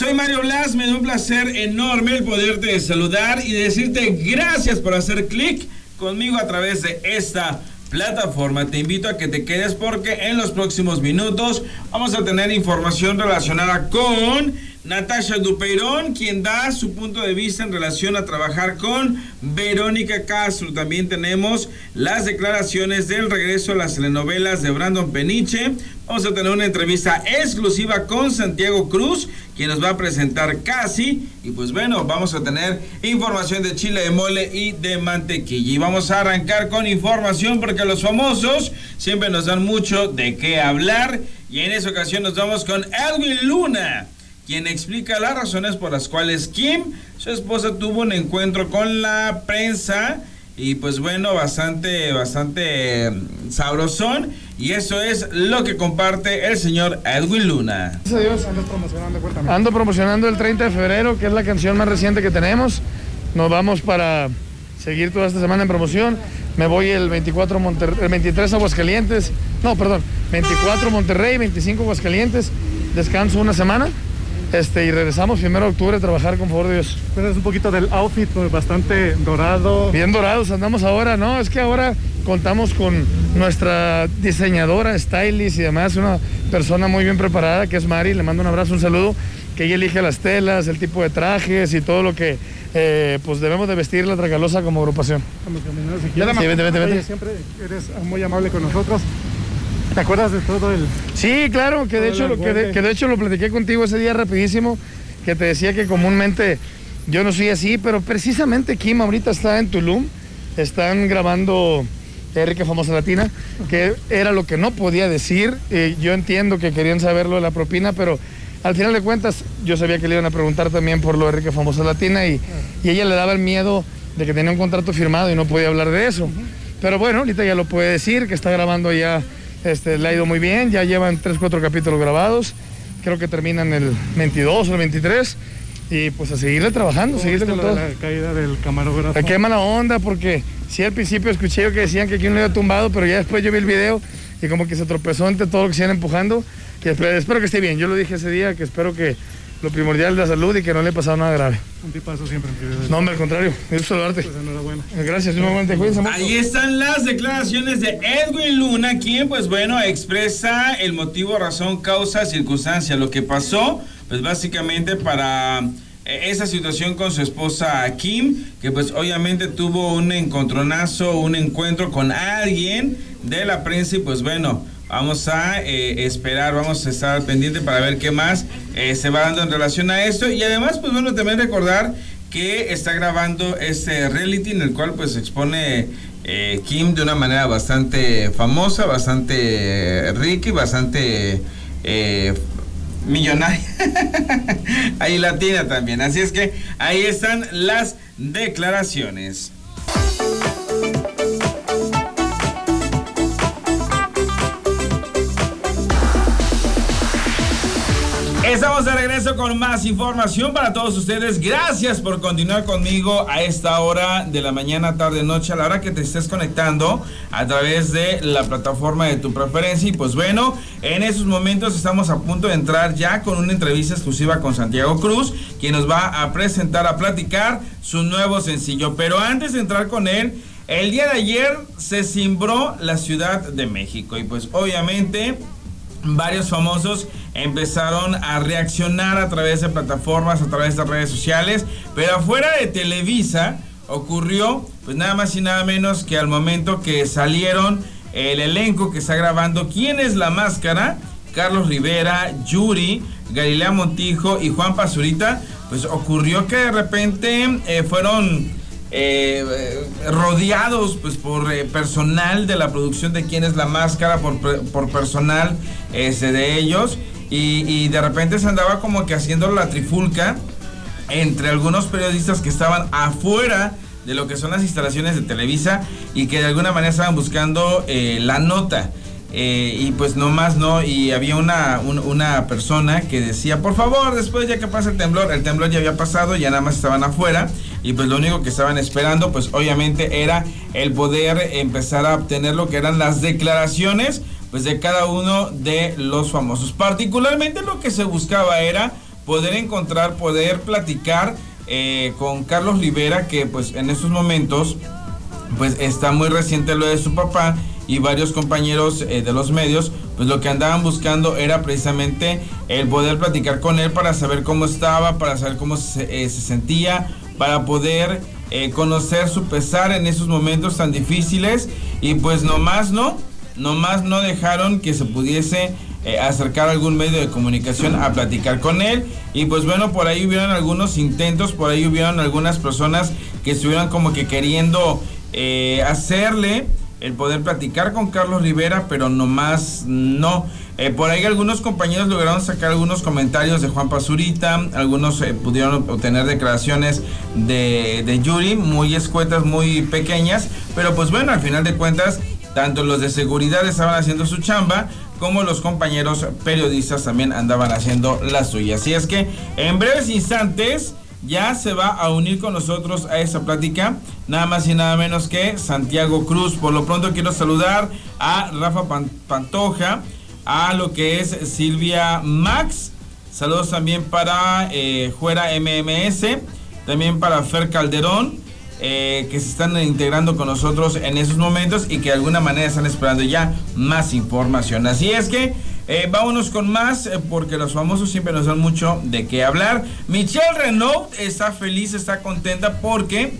Soy Mario Blas, me da un placer enorme el poderte saludar y decirte gracias por hacer clic conmigo a través de esta plataforma. Te invito a que te quedes porque en los próximos minutos vamos a tener información relacionada con Natasha Dupeirón, quien da su punto de vista en relación a trabajar con Verónica Castro. También tenemos las declaraciones del regreso a las telenovelas de Brandon Peniche. Vamos a tener una entrevista exclusiva con Santiago Cruz, quien nos va a presentar casi. Y pues bueno, vamos a tener información de chile de mole y de mantequilla. Y vamos a arrancar con información porque los famosos siempre nos dan mucho de qué hablar. Y en esa ocasión nos vamos con Edwin Luna quien explica las razones por las cuales Kim, su esposa, tuvo un encuentro con la prensa y pues bueno, bastante, bastante mm, sabrosón. Y eso es lo que comparte el señor Edwin Luna. Gracias ando promocionando, Ando promocionando el 30 de febrero, que es la canción más reciente que tenemos. Nos vamos para seguir toda esta semana en promoción. Me voy el 24 el 23 a Aguascalientes. No, perdón, 24 Monterrey, 25 Aguascalientes. Descanso una semana este, y regresamos primero de octubre a trabajar con favor de Dios. es un poquito del outfit pues, bastante dorado. Bien dorados andamos ahora, ¿no? Es que ahora contamos con nuestra diseñadora, stylist y demás, una persona muy bien preparada que es Mari, le mando un abrazo, un saludo, que ella elige las telas, el tipo de trajes y todo lo que eh, pues debemos de vestir la Tracalosa como agrupación. Sí, vente, vente, vente. Siempre eres muy amable con nosotros. ¿Te acuerdas de todo el.? Sí, claro, que de, hecho, que, de, hecho lo platiqué contigo ese día rapidísimo, que te decía que comúnmente yo no soy así, pero precisamente Kim ahorita está en Tulum, están grabando Erika Famosa Latina, que era lo que no podía decir. yo entiendo que querían saberlo de la propina, pero al final de cuentas yo sabía que le iban a preguntar también por lo de Erika Famosa Latina y, y ella le daba el miedo de que tenía un contrato firmado y no podía hablar de eso. Pero bueno, ahorita ya lo puede decir, que está grabando ya este, le ha ido muy bien, ya llevan 3, 4 capítulos grabados, creo que terminan el 22 o el 23 y pues a seguirle trabajando, seguirle con todo. La caída del camarógrafo. Me quema la onda porque sí al principio escuché yo que decían que aquí no le había tumbado, pero ya después yo vi el video y como que se tropezó entre todo lo que se iban empujando. Que espero que esté bien. Yo lo dije ese día que espero que lo primordial es la salud y que no le pasado nada grave. Un tipazo siempre. No, hombre, al contrario. Es saludarte. Pues enhorabuena. Gracias, nuevamente. Cuídense mucho. Ahí están las declaraciones de Edwin Luna, quien, pues bueno, expresa el motivo, razón, causa, circunstancia, lo que pasó, pues básicamente para eh, esa situación con su esposa Kim, que pues obviamente tuvo un encontronazo, un encuentro con alguien de la prensa y pues bueno, Vamos a eh, esperar, vamos a estar pendiente para ver qué más eh, se va dando en relación a esto. Y además, pues bueno, también recordar que está grabando este reality en el cual pues expone eh, Kim de una manera bastante famosa, bastante rica y bastante millonaria. ahí latina también. Así es que ahí están las declaraciones. Estamos de regreso con más información para todos ustedes. Gracias por continuar conmigo a esta hora de la mañana, tarde, noche, a la hora que te estés conectando a través de la plataforma de tu preferencia. Y pues bueno, en esos momentos estamos a punto de entrar ya con una entrevista exclusiva con Santiago Cruz, quien nos va a presentar, a platicar su nuevo sencillo. Pero antes de entrar con él, el día de ayer se cimbró la Ciudad de México y pues obviamente varios famosos empezaron a reaccionar a través de plataformas, a través de redes sociales, pero afuera de Televisa ocurrió pues nada más y nada menos que al momento que salieron el elenco que está grabando ¿Quién es la máscara? Carlos Rivera, Yuri, Galilea Montijo y Juan Pazurita, pues ocurrió que de repente eh, fueron eh, rodeados pues por eh, personal de la producción de quién es la máscara, por, por personal ese de ellos. Y, de repente se andaba como que haciendo la trifulca entre algunos periodistas que estaban afuera de lo que son las instalaciones de Televisa y que de alguna manera estaban buscando eh, la nota. Eh, y pues no más no, y había una, una persona que decía, por favor, después ya que pasa el temblor, el temblor ya había pasado, ya nada más estaban afuera, y pues lo único que estaban esperando, pues obviamente era el poder empezar a obtener lo que eran las declaraciones, pues de cada uno de los famosos. Particularmente lo que se buscaba era poder encontrar, poder platicar eh, con Carlos Rivera, que pues en estos momentos pues está muy reciente lo de su papá y varios compañeros eh, de los medios, pues lo que andaban buscando era precisamente el poder platicar con él para saber cómo estaba, para saber cómo se, eh, sentía, para poder eh, conocer su pesar en esos momentos tan difíciles y pues nomás no, nomás no dejaron que se pudiese acercar algún medio de comunicación a platicar con él. Y pues bueno, por ahí hubieron algunos intentos, por ahí hubieron algunas personas que estuvieron como que queriendo hacerle el poder platicar con Carlos Rivera, pero nomás no. Eh, por ahí algunos compañeros lograron sacar algunos comentarios de Juan Pazurita, algunos eh, pudieron obtener declaraciones de, de Yuri, muy escuetas, muy pequeñas, pero pues bueno, al final de cuentas, tanto los de seguridad estaban haciendo su chamba, como los compañeros periodistas también andaban haciendo la suya. Así es que en breves instantes ya se va a unir con nosotros a esta plática, nada más y nada menos que Santiago Cruz. Por lo pronto quiero saludar a Rafa Pantoja, a lo que es Silvia Max, saludos también para eh, Juera MMS, también para Fer Calderón. Eh, que se están integrando con nosotros en esos momentos y que de alguna manera están esperando ya más información. Así es que eh, vámonos con más, eh, porque los famosos siempre nos dan mucho de qué hablar. Michelle Renault está feliz, está contenta porque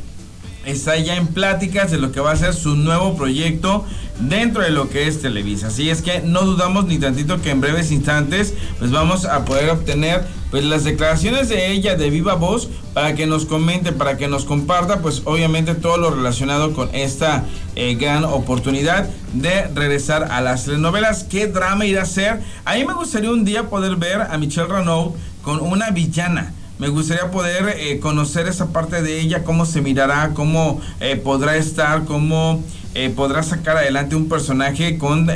está ya en pláticas de lo que va a ser su nuevo proyecto dentro de lo que es Televisa. Así es que no dudamos ni tantito que en breves instantes pues vamos a poder obtener pues las declaraciones de ella de viva voz para que nos comente, para que nos comparta pues obviamente todo lo relacionado con esta eh, gran oportunidad de regresar a las telenovelas. ¿Qué drama irá a ser? A mí me gustaría un día poder ver a Michelle Renaud con una villana. Me gustaría poder eh, conocer esa parte de ella, cómo se mirará, cómo eh, podrá estar, cómo podrá sacar adelante un personaje con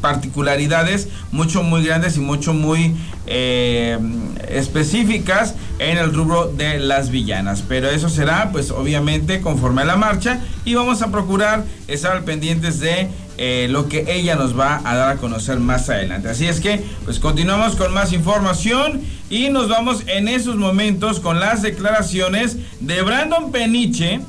particularidades mucho muy grandes y mucho muy eh, específicas en el rubro de las villanas. Pero eso será pues obviamente conforme a la marcha y vamos a procurar estar al pendientes de eh, lo que ella nos va a dar a conocer más adelante. Así es que pues continuamos con más información y nos vamos en esos momentos con las declaraciones de Brandon Peniche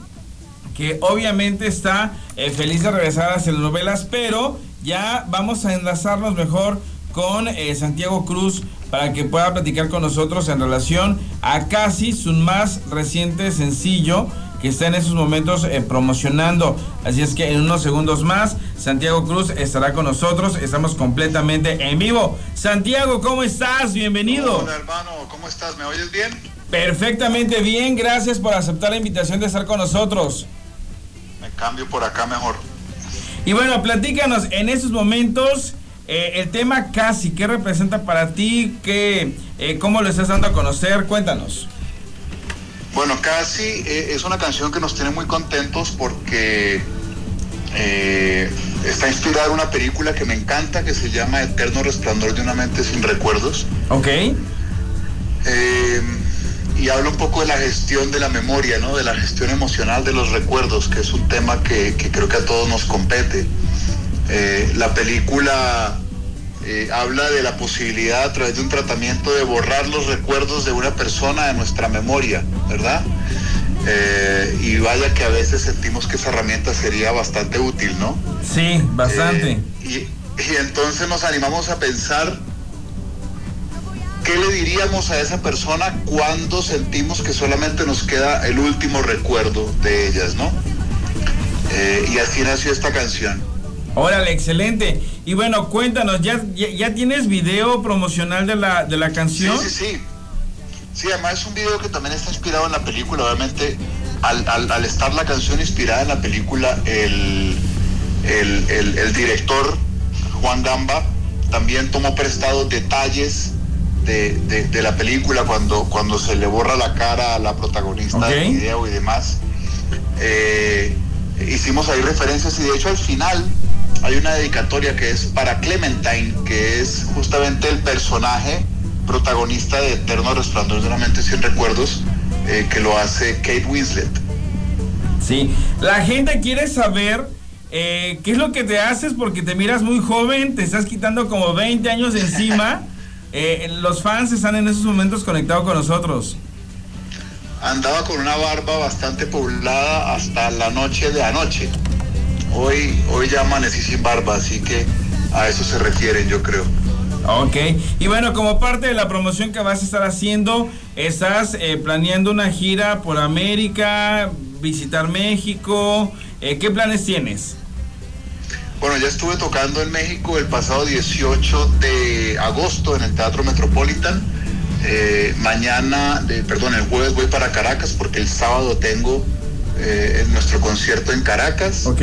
que obviamente está eh, feliz de regresar a las novelas, pero ya vamos a enlazarnos mejor con eh, Santiago Cruz para que pueda platicar con nosotros en relación a casi su más reciente sencillo que está en esos momentos eh, promocionando. Así es que en unos segundos más, Santiago Cruz estará con nosotros. Estamos completamente en vivo. Santiago, ¿cómo estás? Bienvenido. Hola hermano, ¿cómo estás? ¿Me oyes bien? Perfectamente bien, gracias por aceptar la invitación de estar con nosotros. Me cambio por acá mejor. Y bueno, platícanos en esos momentos eh, el tema casi, ¿qué representa para ti? ¿Qué, eh, ¿Cómo lo estás dando a conocer? Cuéntanos. Bueno, casi eh, es una canción que nos tiene muy contentos porque está inspirada en una película que me encanta que se llama Eterno Resplandor de una mente sin recuerdos. Ok y habla un poco de la gestión de la memoria, ¿no? de la gestión emocional de los recuerdos, que es un tema que, creo que a todos nos compete. Eh, la película eh, habla de la posibilidad a través de un tratamiento de borrar los recuerdos de una persona de nuestra memoria, ¿verdad? Eh, y vaya que a veces sentimos que esa herramienta sería bastante útil, ¿no? Sí, bastante. y, y entonces nos animamos a pensar ¿Qué le diríamos a esa persona cuando sentimos que solamente nos queda el último recuerdo de ellas, no? Eh, y así nació esta canción. Órale, excelente. Y bueno, cuéntanos, ¿ya, ya, tienes video promocional de la, de la canción? Sí, sí, sí. Sí, además es un video que también está inspirado en la película. Obviamente, al, estar la canción inspirada en la película, el, el, el director, Juan Gamba, también tomó prestados detalles de, la película cuando, cuando se le borra la cara a la protagonista del video y demás. Eh, hicimos ahí referencias y de hecho al final hay una dedicatoria que es para Clementine, que es justamente el personaje protagonista de Eterno Resplandor de una mente sin recuerdos, eh, que lo hace Kate Winslet. Sí, la gente quiere saber eh, qué es lo que te haces porque te miras muy joven, te estás quitando como 20 años encima. Eh, los fans están en esos momentos conectados con nosotros. Andaba con una barba bastante poblada hasta la noche de anoche. Hoy, hoy ya amanecí sin barba, así que a eso se refieren, yo creo. Ok, y bueno, como parte de la promoción que vas a estar haciendo, estás eh, planeando una gira por América, visitar México. Eh, ¿Qué planes tienes? Bueno, ya estuve tocando en México el pasado 18 de agosto en el Teatro Metropolitan. Eh, mañana, perdón, el jueves voy para Caracas porque el sábado tengo nuestro concierto en Caracas. Ok.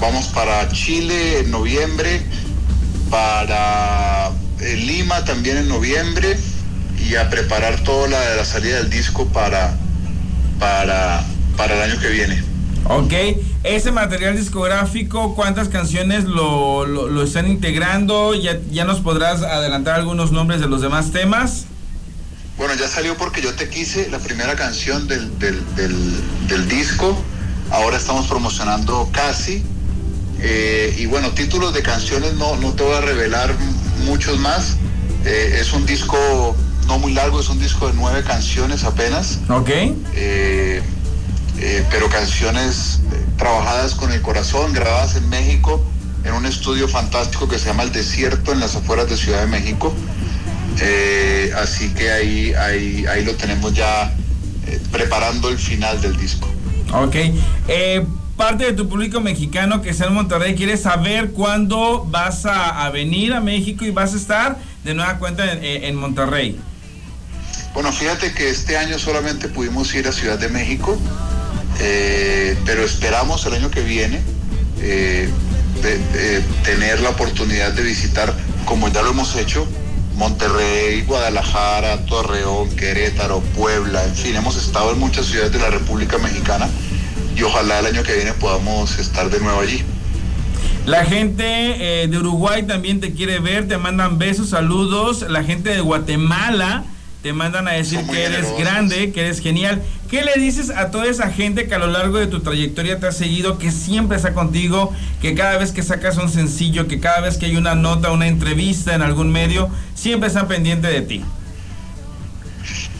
Vamos para Chile en noviembre para eh, Lima también en noviembre y a preparar toda la, la salida del disco para, para, para el año que viene. Ok, ese material discográfico, ¿cuántas canciones lo, lo, están integrando? ¿Ya, ¿Ya nos podrás adelantar algunos nombres de los demás temas? Bueno, ya salió porque yo te quise, la primera canción del, del, del, del disco. Ahora estamos promocionando Casi, eh, y bueno, títulos de canciones no, no te voy a revelar muchos más. Eh, es un disco no muy largo, es un disco de nueve canciones apenas. Ok. Eh, pero canciones trabajadas con el corazón, grabadas en México, en un estudio fantástico que se llama El Desierto, en las afueras de Ciudad de México. así que ahí, ahí, ahí lo tenemos ya preparando el final del disco. Ok parte de tu público mexicano que está en Monterrey quiere saber cuándo vas a, venir a México y vas a estar de nueva cuenta en, Monterrey. Bueno, fíjate que este año solamente pudimos ir a Ciudad de México, eh, pero esperamos el año que viene eh, tener la oportunidad de visitar, como ya lo hemos hecho, Monterrey, Guadalajara, Torreón, Querétaro, Puebla, en fin, hemos estado en muchas ciudades de la República Mexicana y ojalá el año que viene podamos estar de nuevo allí. La gente eh, de Uruguay también te quiere ver, te mandan besos, saludos. La gente de Guatemala te mandan a decir que eres grande, que eres genial. ¿Qué le dices a toda esa gente que a lo largo de tu trayectoria te ha seguido, que siempre está contigo, que cada vez que sacas un sencillo, que cada vez que hay una nota, una entrevista en algún medio, siempre están pendientes de ti?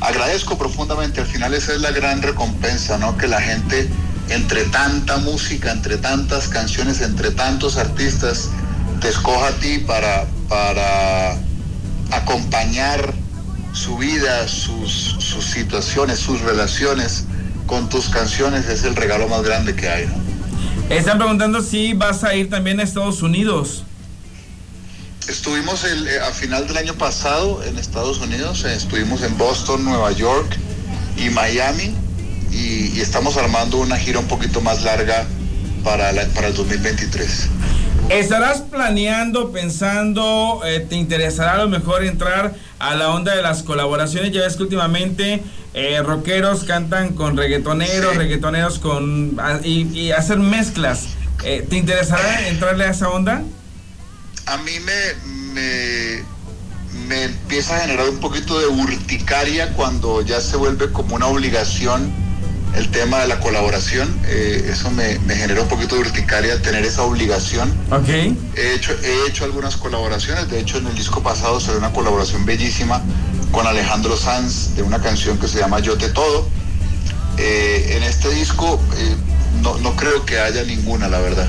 Agradezco profundamente, al final esa es la gran recompensa, ¿no? Que la gente entre tanta música, entre tantas canciones, entre tantos artistas, te escoja a ti para, para acompañar su vida, sus, situaciones, sus relaciones con tus canciones, es el regalo más grande que hay. Están preguntando si vas a ir también a Estados Unidos. Estuvimos el, eh, a final del año pasado en Estados Unidos, eh, estuvimos en Boston, Nueva York y Miami y, estamos armando una gira un poquito más larga para, para el 2023. ¿Estarás planeando, pensando, eh, te interesará a lo mejor entrar a la onda de las colaboraciones? Ya ves que últimamente eh, rockeros cantan con reggaetoneros, reggaetoneros con... y, hacer mezclas. Eh, ¿Te interesará entrarle a esa onda? A mí me, me, me empieza a generar un poquito de urticaria cuando ya se vuelve como una obligación el tema de la colaboración. Eh, eso me, me, generó un poquito de urticaria tener esa obligación. Ok. He hecho, he hecho algunas colaboraciones. De hecho, en el disco pasado se ve una colaboración bellísima con Alejandro Sanz de una canción que se llama Yo te todo. Eh, en este disco eh, no, no creo que haya ninguna, la verdad.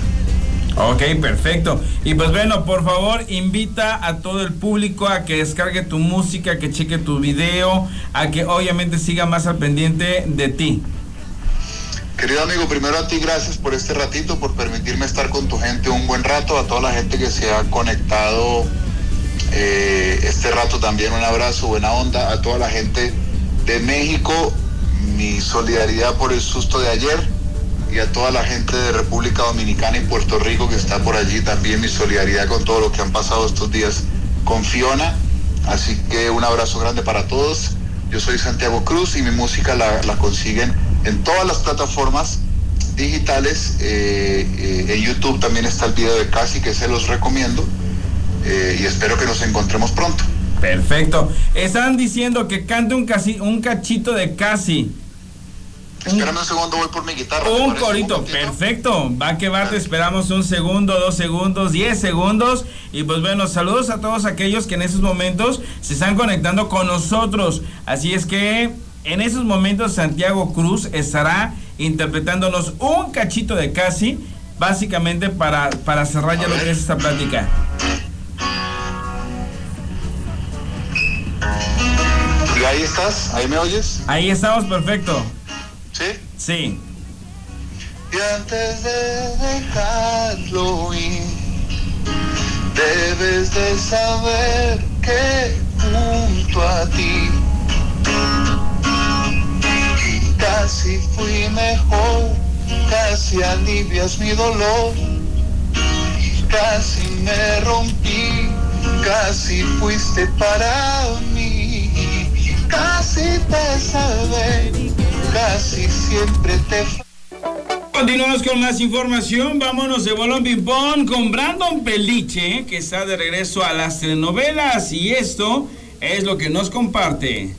Ok, perfecto. Y pues bueno, por favor, invita a todo el público a que descargue tu música, a que cheque tu video, a que obviamente siga más al pendiente de ti. Querido amigo, primero a ti gracias por este ratito, por permitirme estar con tu gente un buen rato, a toda la gente que se ha conectado eh, este rato también un abrazo, buena onda, a toda la gente de México, mi solidaridad por el susto de ayer y a toda la gente de República Dominicana y Puerto Rico que está por allí también mi solidaridad con todo lo que han pasado estos días con Fiona. Así que un abrazo grande para todos. Yo soy Santiago Cruz y mi música la, la consiguen en todas las plataformas digitales. Eh, eh, en YouTube también está el video de Casi que se los recomiendo eh, y espero que nos encontremos pronto. Perfecto. Están diciendo que cante un, casi, un cachito de Casi. Espérame un segundo, voy por mi guitarra. Un corito, perfecto. Va que va, te esperamos un segundo, dos segundos, diez segundos. Y pues bueno, saludos a todos aquellos que en esos momentos se están conectando con nosotros. Así es que en esos momentos Santiago Cruz estará interpretándonos un cachito de casi, básicamente para, para cerrar ya lo que es esta plática. ¿Y ahí estás? ¿Ahí me oyes? Ahí estamos, perfecto. ¿Sí? Sí. Y antes de dejarlo ir, debes de saber que junto a ti casi fui mejor, casi alivias mi dolor, casi me rompí, casi fuiste para mí, casi te salvé, casi siempre te Continuamos con más información. Vámonos de Bolón Ping Pong con Brandon Peliche, que está de regreso a las telenovelas. Y esto es lo que nos comparte.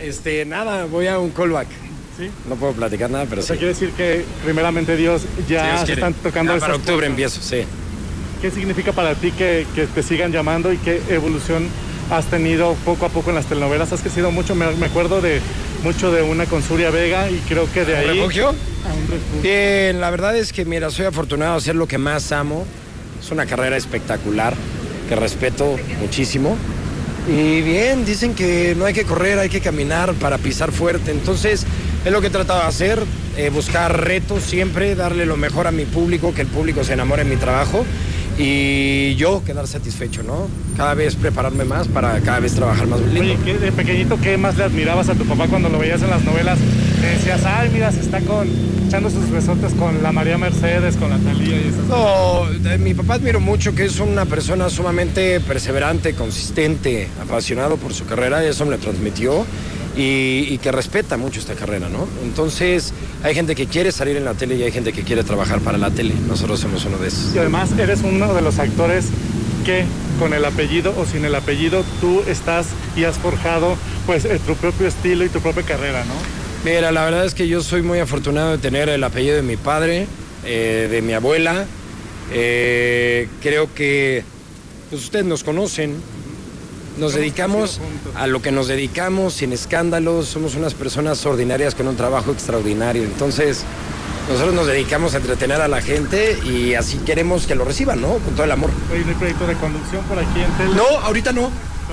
Este, nada, voy a un callback. ¿Sí? No puedo platicar nada, pero O sea, sí. quiere decir que primeramente Dios ya se están tocando Ya para octubre cosas. empiezo, sí. ¿Qué significa para ti que, que te sigan llamando y qué evolución has tenido poco a poco en las telenovelas? Has crecido mucho, me, me acuerdo de mucho de una con Suria Vega y creo que de ¿Un ahí... refugio? A un refugio. Bien, la verdad es que, mira, soy afortunado de hacer lo que más amo. Es una carrera espectacular, que respeto muchísimo. Y bien, dicen que no hay que correr, hay que caminar para pisar fuerte. Entonces, es lo que he tratado de hacer, eh, buscar retos siempre, darle lo mejor a mi público, que el público se enamore de mi trabajo y yo quedar satisfecho, ¿no? Cada vez prepararme más para cada vez trabajar más lindo. Oye, ¿qué- de pequeñito, ¿qué más le admirabas a tu papá cuando lo veías en las novelas? Que decías, ay, mira, se está con, echando sus besotes con la María Mercedes, con la Talía y esas No, de mi papá admiro mucho que es una persona sumamente perseverante, consistente, apasionado por su carrera, y eso me lo transmitió, y, y que respeta mucho esta carrera, ¿no? Entonces, hay gente que quiere salir en la tele y hay gente que quiere trabajar para la tele. Nosotros somos uno de esos. Y además eres uno de los actores que con el apellido o sin el apellido tú estás y has forjado pues eh, tu propio estilo y tu propia carrera, ¿no? Mira, la verdad es que yo soy muy afortunado de tener el apellido de mi padre, eh, de mi abuela. Eh, creo que pues, ustedes nos conocen. Nos dedicamos a lo que nos dedicamos, sin escándalos. Somos unas personas ordinarias con un trabajo extraordinario. Entonces, nosotros nos dedicamos a entretener a la gente y así queremos que lo reciban, ¿no? Con todo el amor. Oye, ¿no hay proyecto de conducción por aquí en tele? No, ahorita no.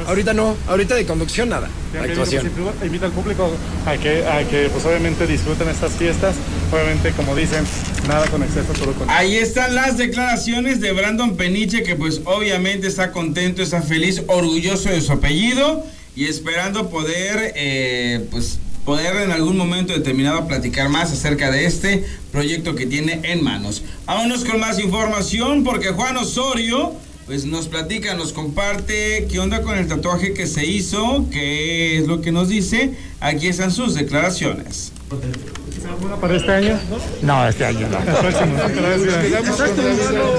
Ahorita no. Ahorita de conducción nada. Actuación. invita al público a que, a que pues obviamente disfruten estas fiestas. Obviamente, como dicen, nada con exceso, todo con... Ahí están las declaraciones de Brandon Peniche, que pues obviamente está contento, está feliz, orgulloso de su apellido y esperando poder, eh, pues, poder en algún momento determinado platicar más acerca de este proyecto que tiene en manos. Vámonos con más información porque Juan Osorio pues nos platica, nos comparte qué onda con el tatuaje que se hizo, qué es lo que nos dice. Aquí están sus declaraciones. ¿Alguna para este año? No, este año no. El próximo. Gracias.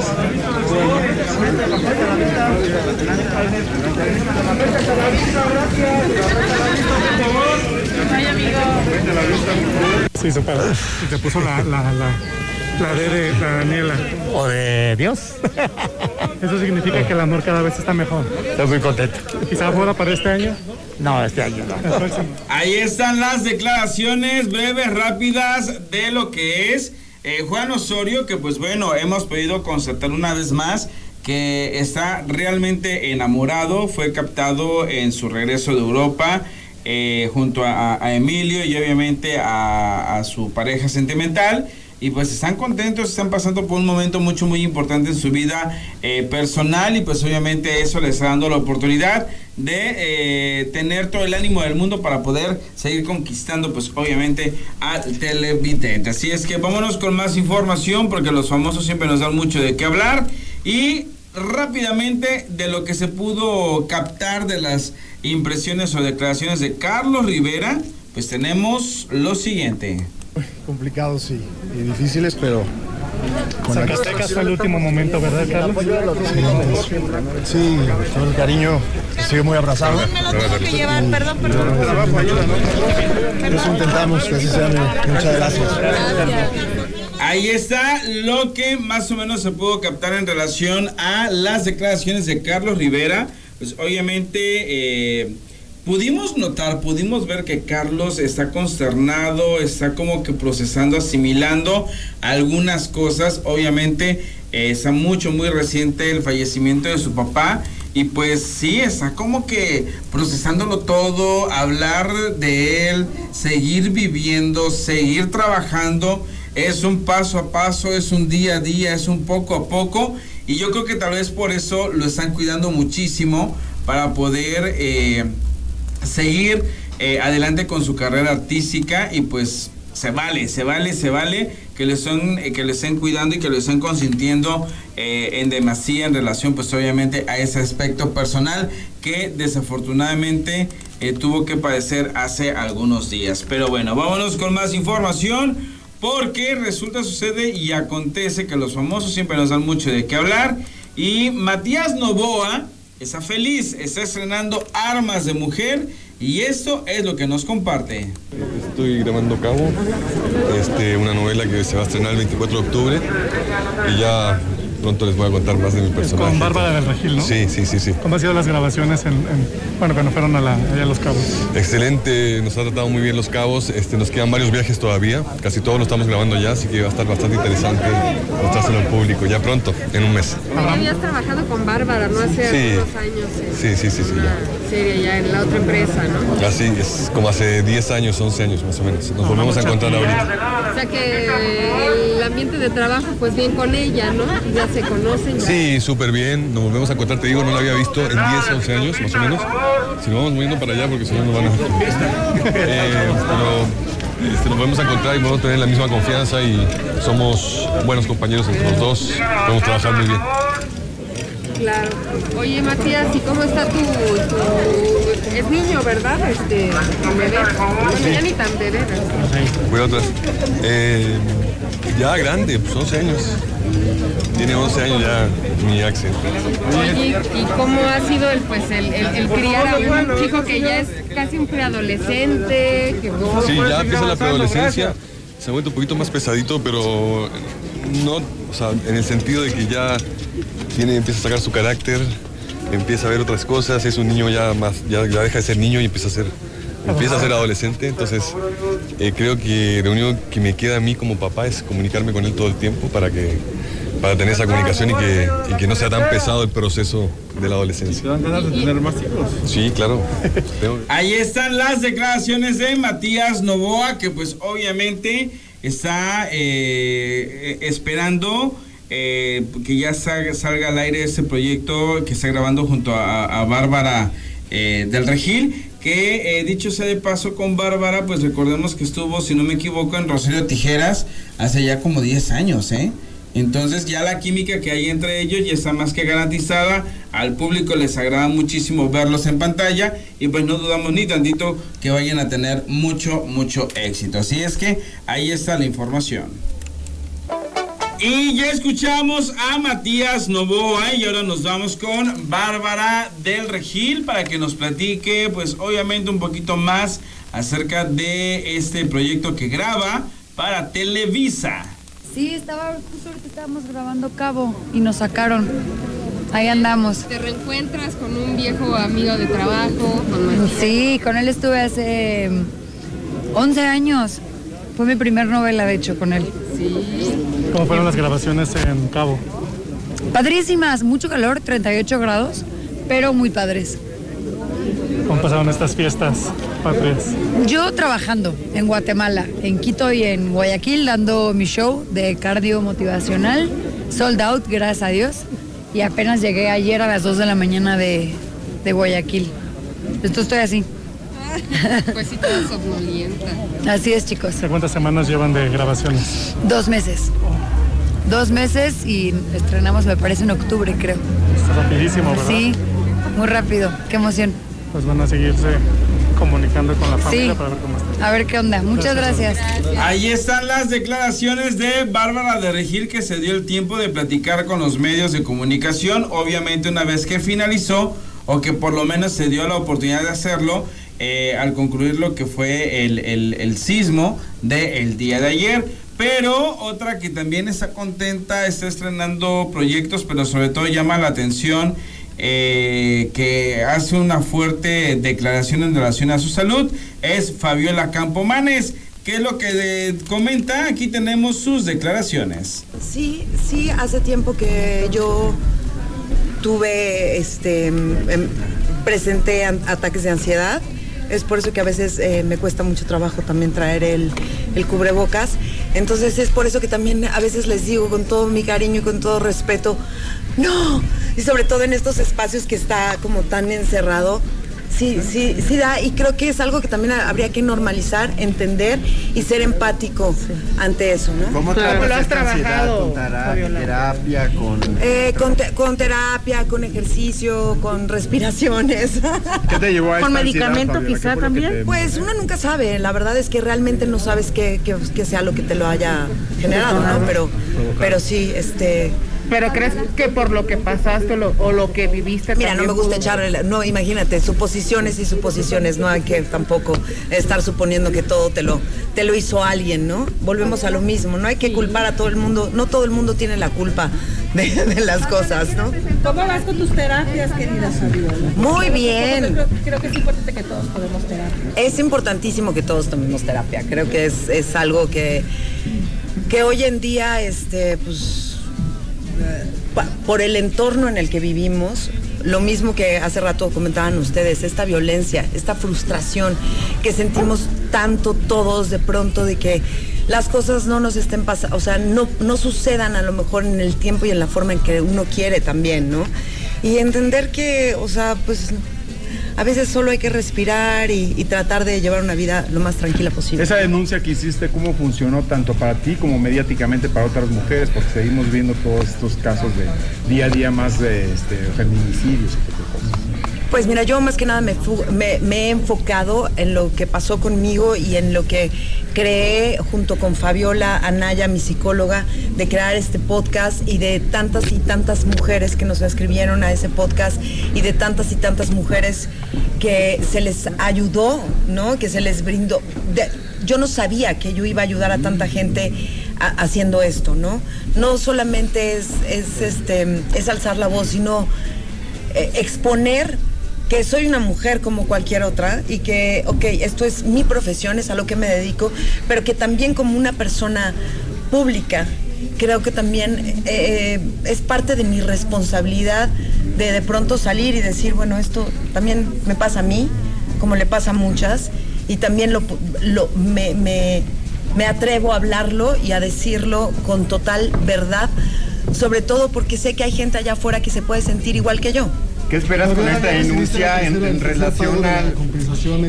Sí, super. Y te puso la, la, la, la D de la Daniela. O de Dios. Eso significa que el amor cada vez está mejor. Estoy muy contento. Quizá fuera para este año. No, este año no. Ahí están las declaraciones breves, rápidas de lo que es eh, Juan Osorio, que pues bueno, hemos podido constatar una vez más que está realmente enamorado, fue captado en su regreso de Europa eh, junto a, a Emilio y obviamente a, a su pareja sentimental. Y pues están contentos, están pasando por un momento mucho, muy importante en su vida eh, personal y pues obviamente eso les está dando la oportunidad de eh, tener todo el ánimo del mundo para poder seguir conquistando pues obviamente al televidente. Así es que vámonos con más información porque los famosos siempre nos dan mucho de qué hablar y rápidamente de lo que se pudo captar de las impresiones o declaraciones de Carlos Rivera, pues tenemos lo siguiente. Complicados sí, y difíciles, pero Zacatecas fue el último momento, ¿verdad, Carlos? Sí, todo el cariño, estoy muy abrazado. Me lo tengo que llevar, perdón, perdón. Eso intentamos que así sea. Muchas gracias. Ahí está lo que más o menos se pudo captar en relación a las declaraciones de Carlos Rivera. Pues obviamente eh, pudimos notar, pudimos ver que Carlos está consternado, está como que procesando, asimilando algunas cosas. Obviamente eh, está mucho, muy reciente el fallecimiento de su papá. Y pues sí, está como que procesándolo todo, hablar de él, seguir viviendo, seguir trabajando. Es un paso a paso, es un día a día, es un poco a poco. Y yo creo que tal vez por eso lo están cuidando muchísimo para poder eh, seguir eh, adelante con su carrera artística y pues se vale, se vale, se vale que le, son, eh, que le estén cuidando y que lo estén consintiendo eh, en demasía en relación pues obviamente a ese aspecto personal que desafortunadamente tuvo que padecer hace algunos días. Pero bueno, vámonos con más información porque resulta, sucede y acontece que los famosos siempre nos dan mucho de qué hablar y Matías Novoa está feliz, está estrenando Armas de Mujer y esto es lo que nos comparte. Estoy grabando Cabo, este, una novela que se va a estrenar el 24 de octubre y ya pronto les voy a contar más de mi personaje. Con Bárbara del Regil, ¿no? Sí, sí, sí, sí. ¿Cómo han sido las grabaciones en, en- bueno, cuando fueron a la, allá a Los Cabos? Excelente, nos ha tratado muy bien Los Cabos, este, nos quedan varios viajes todavía, casi todos lo estamos grabando ya, así que va a estar bastante interesante mostrárselo al público, ya pronto, en un mes. Ya habías trabajado con Bárbara, ¿no? Hace Sí. algunos años Sí, sí, sí, sí, ya. serie ya en la otra empresa, ¿no? Así es, como hace 10 años, 11 años más o menos. Nos volvemos a encontrar ahorita. O sea que el ambiente de trabajo, pues bien con ella, ¿no? Ya se conocen. ya. Sí, súper bien. Nos volvemos a encontrar, te digo, no la había visto en 10, 11 años, más o menos. Si nos vamos moviendo para allá, porque si no nos van a... Eh, pero este, nos volvemos a encontrar y vamos a tener la misma confianza y somos buenos compañeros entre los dos. Podemos trabajar muy bien. Claro. Oye, Matías, ¿y cómo está tu, tu- Es niño, ¿verdad? Este, tu bebé. Bueno, ya ni tan bebé, ¿verdad? Voy a otra. Eh, ya grande, pues 11 años. Tiene 11 años ya mi Axel. Oye, ¿y cómo ha sido el, pues, el, el, el criar a un chico que ya es casi un preadolescente? Que, Sí, ya empieza la preadolescencia. Se ha vuelto un poquito más pesadito, pero no, o sea, en el sentido de que ya tiene, empieza a sacar su carácter, empieza a ver otras cosas, es un niño ya más, ya, ya deja de ser niño y empieza a ser, empieza a ser adolescente. Entonces, eh, creo que lo único que me queda a mí como papá es comunicarme con él todo el tiempo para que para tener esa comunicación y que, y que no sea tan pesado el proceso de la adolescencia. dan ganas de tener más hijos? Sí, claro. Ahí están las declaraciones de Matías Novoa, que pues obviamente está eh, eh, esperando eh, que ya salga, salga al aire ese proyecto que está grabando junto a, a Bárbara eh, del Regil. Que eh, dicho sea de paso con Bárbara, pues recordemos que estuvo, si no me equivoco, en Rosario Tijeras hace ya como 10 años, ¿eh? Entonces ya la química que hay entre ellos ya está más que garantizada. Al público les agrada muchísimo verlos en pantalla y pues no dudamos ni tantito que vayan a tener mucho, mucho éxito. Así es que ahí está la información. Y ya escuchamos a Matías Novoa y ahora nos vamos con Bárbara del Regil para que nos platique pues obviamente un poquito más acerca de este proyecto que graba para Televisa. Sí, estaba, justo ahorita estábamos grabando Cabo y nos sacaron. Ahí andamos. Te reencuentras con un viejo amigo de trabajo, con Matías. Sí, con él estuve hace mm, 11 años. Fue mi primer novela, de hecho, con él. ¿Cómo fueron las grabaciones en Cabo? Padrísimas, mucho calor, 38 grados, pero muy padres. ¿Cómo pasaron estas fiestas patrias? Yo trabajando en Guatemala, en Quito y en Guayaquil, dando mi show de cardio motivacional, sold out, gracias a Dios. Y apenas llegué ayer a las 2 de la mañana de, de Guayaquil. Entonces estoy así. Pues sí, toda somnolienta. Así es, chicos. ¿Cuántas semanas llevan de grabaciones? Dos meses. Dos meses y estrenamos, me parece, en octubre, creo. Está rapidísimo, ¿verdad? Sí, muy rápido. Qué emoción. pues van a seguirse comunicando con la familia Sí. para ver cómo está. A ver qué onda. Muchas gracias. Ahí están las declaraciones de Bárbara de Regil que se dio el tiempo de platicar con los medios de comunicación. Obviamente una vez que finalizó o que por lo menos se dio la oportunidad de hacerlo eh, al concluir lo que fue el, el- sismo del día de ayer. Pero otra que también está contenta, está estrenando proyectos, pero sobre todo llama la atención eh, que hace una fuerte declaración en relación a su salud, es Fabiola Campomanes. ¿Qué es lo que eh, comenta? Aquí tenemos sus declaraciones. Sí, sí, hace tiempo que yo tuve, este, em, presenté an- ataques de ansiedad. Es por eso que a veces eh, me cuesta mucho trabajo también traer el, el cubrebocas. Entonces es por eso que también a veces les digo con todo mi cariño y con todo respeto, no. Y sobre todo en estos espacios que está como tan encerrado. Sí, sí, sí da, y creo que es algo que también habría que normalizar, entender y ser empático ante eso, ¿no? ¿Cómo tratas esta ansiedad con terapia, terapia, con... Eh, con, te- con terapia, con ejercicio, con respiraciones. ¿Qué te llevó a ¿Con esta medicamento quizá lo también? te- Pues uno nunca sabe, la verdad es que realmente no sabes qué, qué- qué sea lo que te lo haya generado, ¿no? Pero, pero sí, este... ¿Pero crees que por lo que pasaste o lo, o lo que viviste Mira, no me gusta echarle, la- no, imagínate, suposiciones y suposiciones, no hay que tampoco estar suponiendo que todo te lo, te lo hizo alguien, ¿no? Volvemos a lo mismo, no hay que culpar a todo el mundo, no todo el mundo tiene la culpa de, de las cosas, ¿no? ¿Cómo vas con tus terapias, querida Fabiola? Muy bien. Creo, creo que es importante que todos podemos terapia. Es importantísimo que todos tomemos terapia. Creo que es, es algo que, que hoy en día, este, pues, por el entorno en el que vivimos, lo mismo que hace rato comentaban ustedes, esta violencia, esta frustración que sentimos tanto todos de pronto de que las cosas no nos estén pasando, o sea, no, no sucedan a lo mejor en el tiempo y en la forma en que uno quiere también, ¿no? Y entender que, o sea, pues a veces solo hay que respirar y, tratar de llevar una vida lo más tranquila posible. Esa denuncia que hiciste, ¿cómo funcionó tanto para ti como mediáticamente para otras mujeres? Porque seguimos viendo todos estos casos de día a día más de este, feminicidios y cosas. Pues mira, yo más que nada me, he enfocado en lo que pasó conmigo y en lo que creé junto con Fabiola Anaya, mi psicóloga, de crear este podcast y de tantas y tantas mujeres que nos escribieron a ese podcast y de tantas y tantas mujeres que se les ayudó, ¿no? Que se les brindó. yo no sabía que yo iba a ayudar a tanta gente haciendo esto, ¿no? No solamente es, es, este, es alzar la voz, sino eh, exponer que soy una mujer como cualquier otra y que, ok, esto es mi profesión, es a lo que me dedico, pero que también como una persona pública, creo que también eh, es parte de mi responsabilidad de de pronto salir y decir, bueno, esto también me pasa a mí, como le pasa a muchas, y también lo, lo- me, me- me atrevo a hablarlo y a decirlo con total verdad, sobre todo porque sé que hay gente allá afuera que se puede sentir igual que yo. ¿Qué esperas con esta denuncia en, en relación al...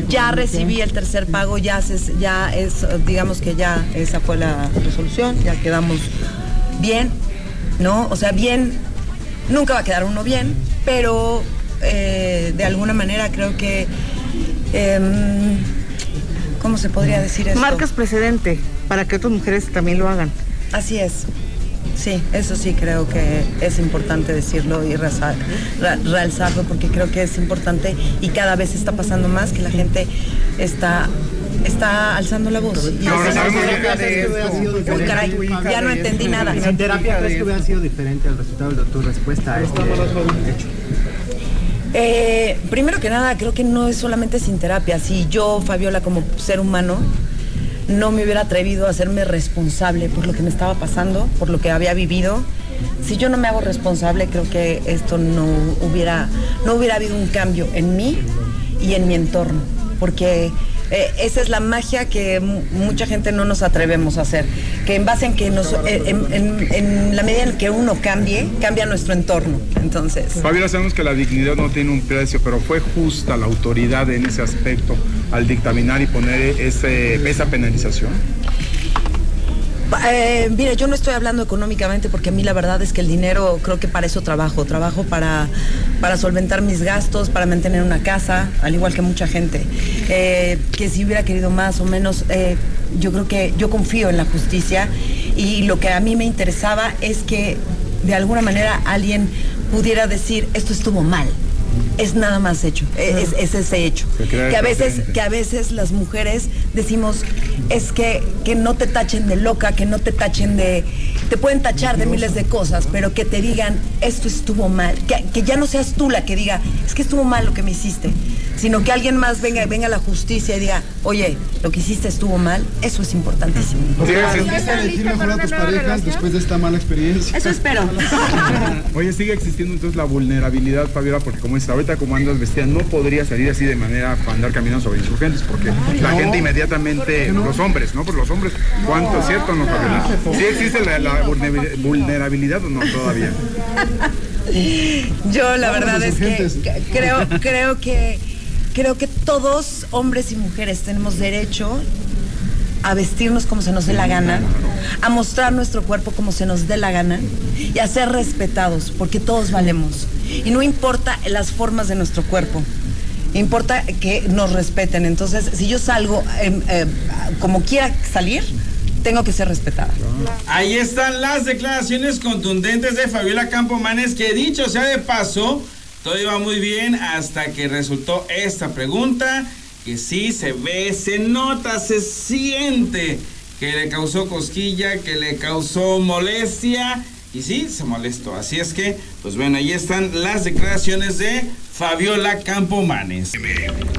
Ya recibí el tercer pago, ya, se, ya es, digamos que ya esa fue la resolución, ya quedamos bien, ¿no? O sea, bien, nunca va a quedar uno bien, pero eh, de alguna manera creo que, em, ¿cómo se podría decir eso? Marcas precedente para que otras mujeres también lo hagan. Así es. Sí, eso sí creo que es importante decirlo y realzarlo porque creo que es importante y cada vez está pasando más que la gente está está alzando la voz. Y No, no eso- sabemos qué Uy, caray, ya no entendí nada. ¿En terapia crees que hubiera sido diferente el resultado de tu respuesta a este hecho? Eh, primero que nada, creo que no es solamente sin terapia. Si yo, Fabiola, como ser humano, no me hubiera atrevido a hacerme responsable por lo que me estaba pasando, por lo que había vivido, si yo no me hago responsable, creo que esto no hubiera, no hubiera habido un cambio en mí y en mi entorno. Porque eh, esa es la magia que mu- mucha gente no nos atrevemos a hacer. Que en base en que eh, en la medida en que uno cambie, cambia nuestro entorno. Entonces. Fabiola, sabemos que la dignidad no tiene un precio, pero fue justa la autoridad en ese aspecto al dictaminar y poner ese, esa penalización. Eh, yo no estoy hablando económicamente porque a mí la verdad es que el dinero, creo que para eso trabajo. Trabajo para, para solventar mis gastos, para mantener una casa, al igual que mucha gente. Eh, que si hubiera querido más o menos, eh, yo creo que yo confío en la justicia y lo que a mí me interesaba es que de alguna manera alguien pudiera decir, esto estuvo mal es nada más hecho, es, es ese hecho. Que a veces, que a veces las mujeres decimos es que, que no te tachen de loca, que no te tachen de, te pueden tachar de miles de cosas, pero que te digan esto estuvo mal, que, que ya no seas tú la que diga es que estuvo mal lo que me hiciste, sino que alguien más venga, venga a la justicia y diga, oye, lo que hiciste estuvo mal, eso es importantísimo. ¿Empieza a elegir mejor a tus parejas después de esta mala experiencia? Eso espero. Oye, sigue existiendo entonces la vulnerabilidad, Fabiola, porque como es ahorita como andas vestida, no podría salir así de manera para andar caminando sobre insurgentes, porque la gente inmediatamente, los hombres, ¿no? Por los hombres, ¿cuánto es cierto, no, Fabiola? ¿Sí existe la, la vulner- vulnerabilidad o no todavía? Yo la verdad es que- creo, creo que creo que todos, hombres y mujeres, tenemos derecho a vestirnos como se nos dé la gana, a mostrar nuestro cuerpo como se nos dé la gana y a ser respetados, porque todos valemos. Y no importa las formas de nuestro cuerpo, importa que nos respeten. Entonces, si yo salgo em, eh, como quiera salir, tengo que ser respetada. Ahí están las declaraciones contundentes de Fabiola Campomanes, que dicho sea de paso, todo iba muy bien hasta que resultó esta pregunta, que sí se ve, se nota, se siente que le causó cosquilla, que le causó molestia, y sí, se molestó. Así es que, pues bueno, ahí están las declaraciones de Fabiola Campomanes.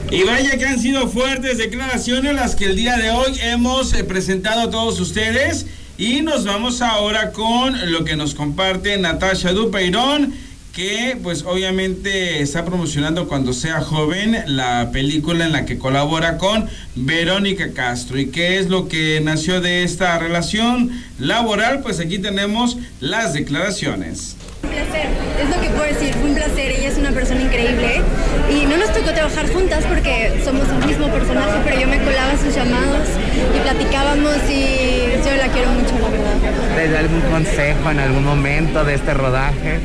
Y vaya que han sido fuertes declaraciones las que el día de hoy hemos eh, presentado a todos ustedes. Y nos vamos ahora con lo que nos comparte Natasha Dupeirón, que pues obviamente está promocionando cuando sea joven la película en la que colabora con Verónica Castro. ¿Y qué es lo que nació de esta relación laboral? Pues aquí tenemos las declaraciones. Un placer, es lo que puedo decir, fue un placer, ella es una persona increíble y no nos tocó trabajar juntas porque somos el mismo personaje, pero yo me colaba sus llamados y platicábamos y yo la quiero mucho, la verdad. ¿Te da algún consejo en algún momento de este rodaje?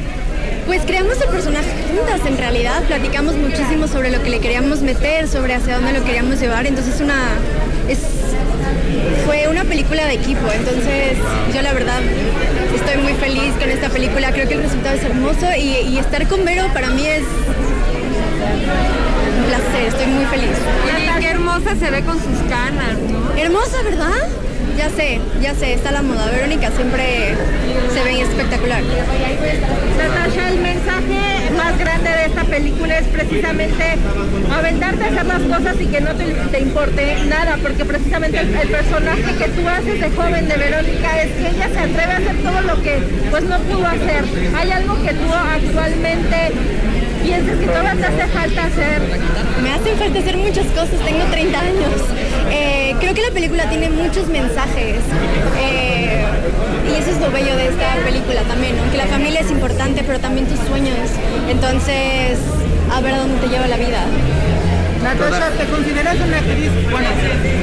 Pues creamos el personaje juntas en realidad, platicamos muchísimo sobre lo que le queríamos meter, sobre hacia dónde lo queríamos llevar, entonces una es fue una película de equipo, entonces yo la verdad estoy muy feliz con esta película, creo que el resultado es hermoso y, y estar con Vero para mí es un placer, estoy muy feliz. Oye, qué hermosa se ve con sus canas, ¿no? Hermosa, ¿verdad? Ya sé, ya sé, está la moda. Verónica siempre se ve espectacular. Natasha, el mensaje más grande de esta película es precisamente aventarte a hacer las cosas y que no te, te importe nada, porque precisamente el, el personaje que tú haces de joven de Verónica es que ella se atreve a hacer todo lo que pues no pudo hacer. ¿Hay algo que tú actualmente piensas que todavía te hace falta hacer? Me hacen falta hacer muchas cosas, tengo 30 años. Eh, creo que la película tiene muchos mensajes eh, y eso es lo bello de esta película también, aunque la familia es importante, pero también tus sueños. Entonces, a ver a dónde te lleva la vida. Natasha, ¿te consideras una actriz? Bueno,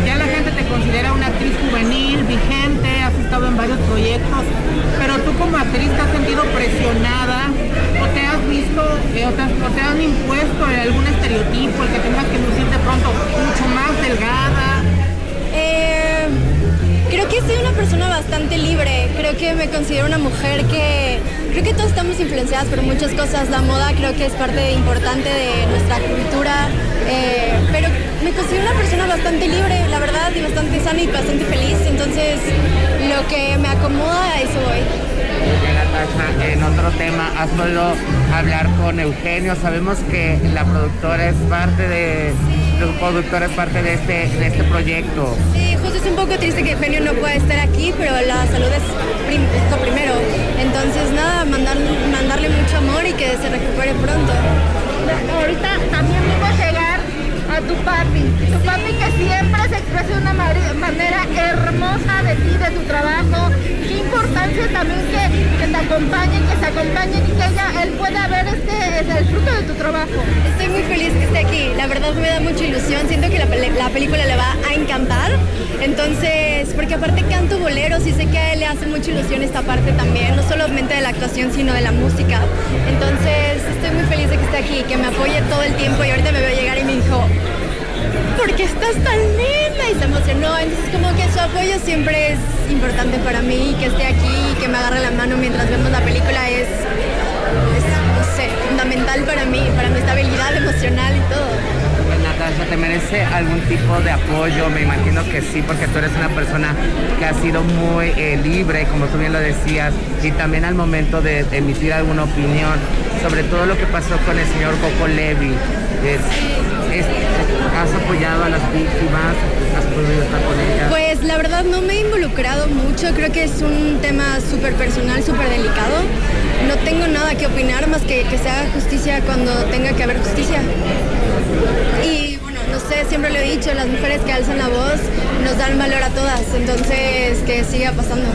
ya la gente te considera una actriz juvenil, vigente, has estado en varios proyectos, pero tú como actriz te has sentido presionada eh, o, te, o han impuesto algún estereotipo, el que tengas que lucir de pronto mucho más delgada. Eh, creo que soy una persona bastante libre. Creo que me considero una mujer que. Creo que todos estamos influenciadas por muchas cosas. La moda creo que es parte importante de nuestra cultura. eh, pero me considero una persona bastante libre, la verdad, y bastante sana y bastante feliz. Entonces, lo que me acomoda, a eso voy. En otro tema, has podido hablar con Eugenio. Sabemos que la productora es parte de, el productor es parte de este, de este proyecto. Sí, justo es un poco triste que Eugenio no pueda estar aquí, pero la salud es, prim- es lo primero. Entonces, nada, mandar, mandarle mucho amor y que se recupere pronto. Ahorita también vimos llegar a tu papi, tu papi que siempre se expresa de una manera hermosa de ti, de tu trabajo. También que, que te acompañen, que se acompañen y que ella, él pueda ver este, el fruto de tu trabajo. Estoy muy feliz que esté aquí, la verdad me da mucha ilusión, siento que la, la película le va a encantar, entonces, porque aparte canto boleros y sé que a él le hace mucha ilusión esta parte también, no solamente de la actuación, sino de la música, entonces estoy muy feliz de que esté aquí, que me apoye todo el tiempo y ahorita me veo llegar y me dijo, ¿por qué estás tan linda? Y se emocionó. Entonces como que su apoyo siempre es importante para mí, que esté aquí y que me agarre la mano mientras vemos la película es, es fundamental para mí, para mi estabilidad emocional y todo. Pues, Natasha, ¿te merece algún tipo de apoyo? Me imagino que sí, porque tú eres una persona que ha sido muy eh, libre, como tú bien lo decías, y también al momento de emitir alguna opinión sobre todo lo que pasó con el señor Coco Levy. Es, ¿Has apoyado a las víctimas? ¿Has podido estar con ellas? Pues la verdad no me he involucrado mucho, creo que es un tema súper personal, súper delicado. No tengo nada que opinar más que que se haga justicia cuando tenga que haber justicia. Y bueno, no sé, siempre lo he dicho, las mujeres que alzan la voz nos dan valor a todas, entonces que siga pasando.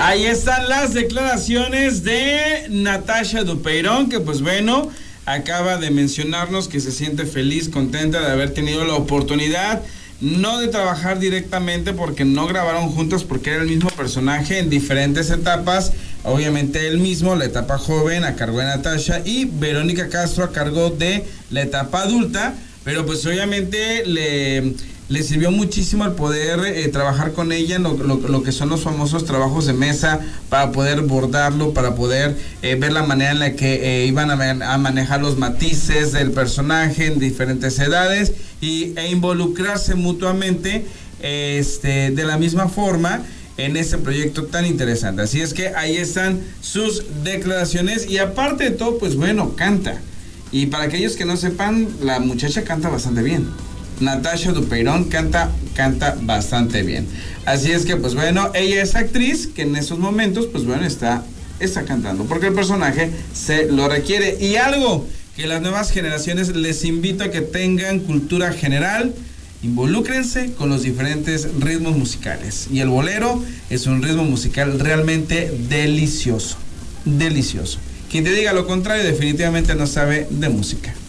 Ahí están las declaraciones de Natasha Dupeirón, que pues bueno, acaba de mencionarnos que se siente feliz, contenta de haber tenido la oportunidad, no de trabajar directamente porque no grabaron juntos porque era el mismo personaje en diferentes etapas, obviamente él mismo, la etapa joven a cargo de Natasha y Verónica Castro a cargo de la etapa adulta, pero pues obviamente le le sirvió muchísimo el poder eh, trabajar con ella en lo, que son los famosos trabajos de mesa para poder bordarlo, para poder eh, ver la manera en la que eh, iban a, manejar los matices del personaje en diferentes edades y, e involucrarse mutuamente este, de la misma forma en este proyecto tan interesante. Así es que ahí están sus declaraciones y aparte de todo, pues bueno, canta. Y para aquellos que no sepan, la muchacha canta bastante bien. Natasha Dupeirón canta, canta bastante bien. Así es que, pues bueno, ella es actriz que en esos momentos, pues bueno, está, está cantando, porque el personaje se lo requiere. Y algo que las nuevas generaciones les invito a que tengan cultura general, involúcrense con los diferentes ritmos musicales. Y el bolero es un ritmo musical realmente delicioso, delicioso. Quien te diga lo contrario definitivamente no sabe de música.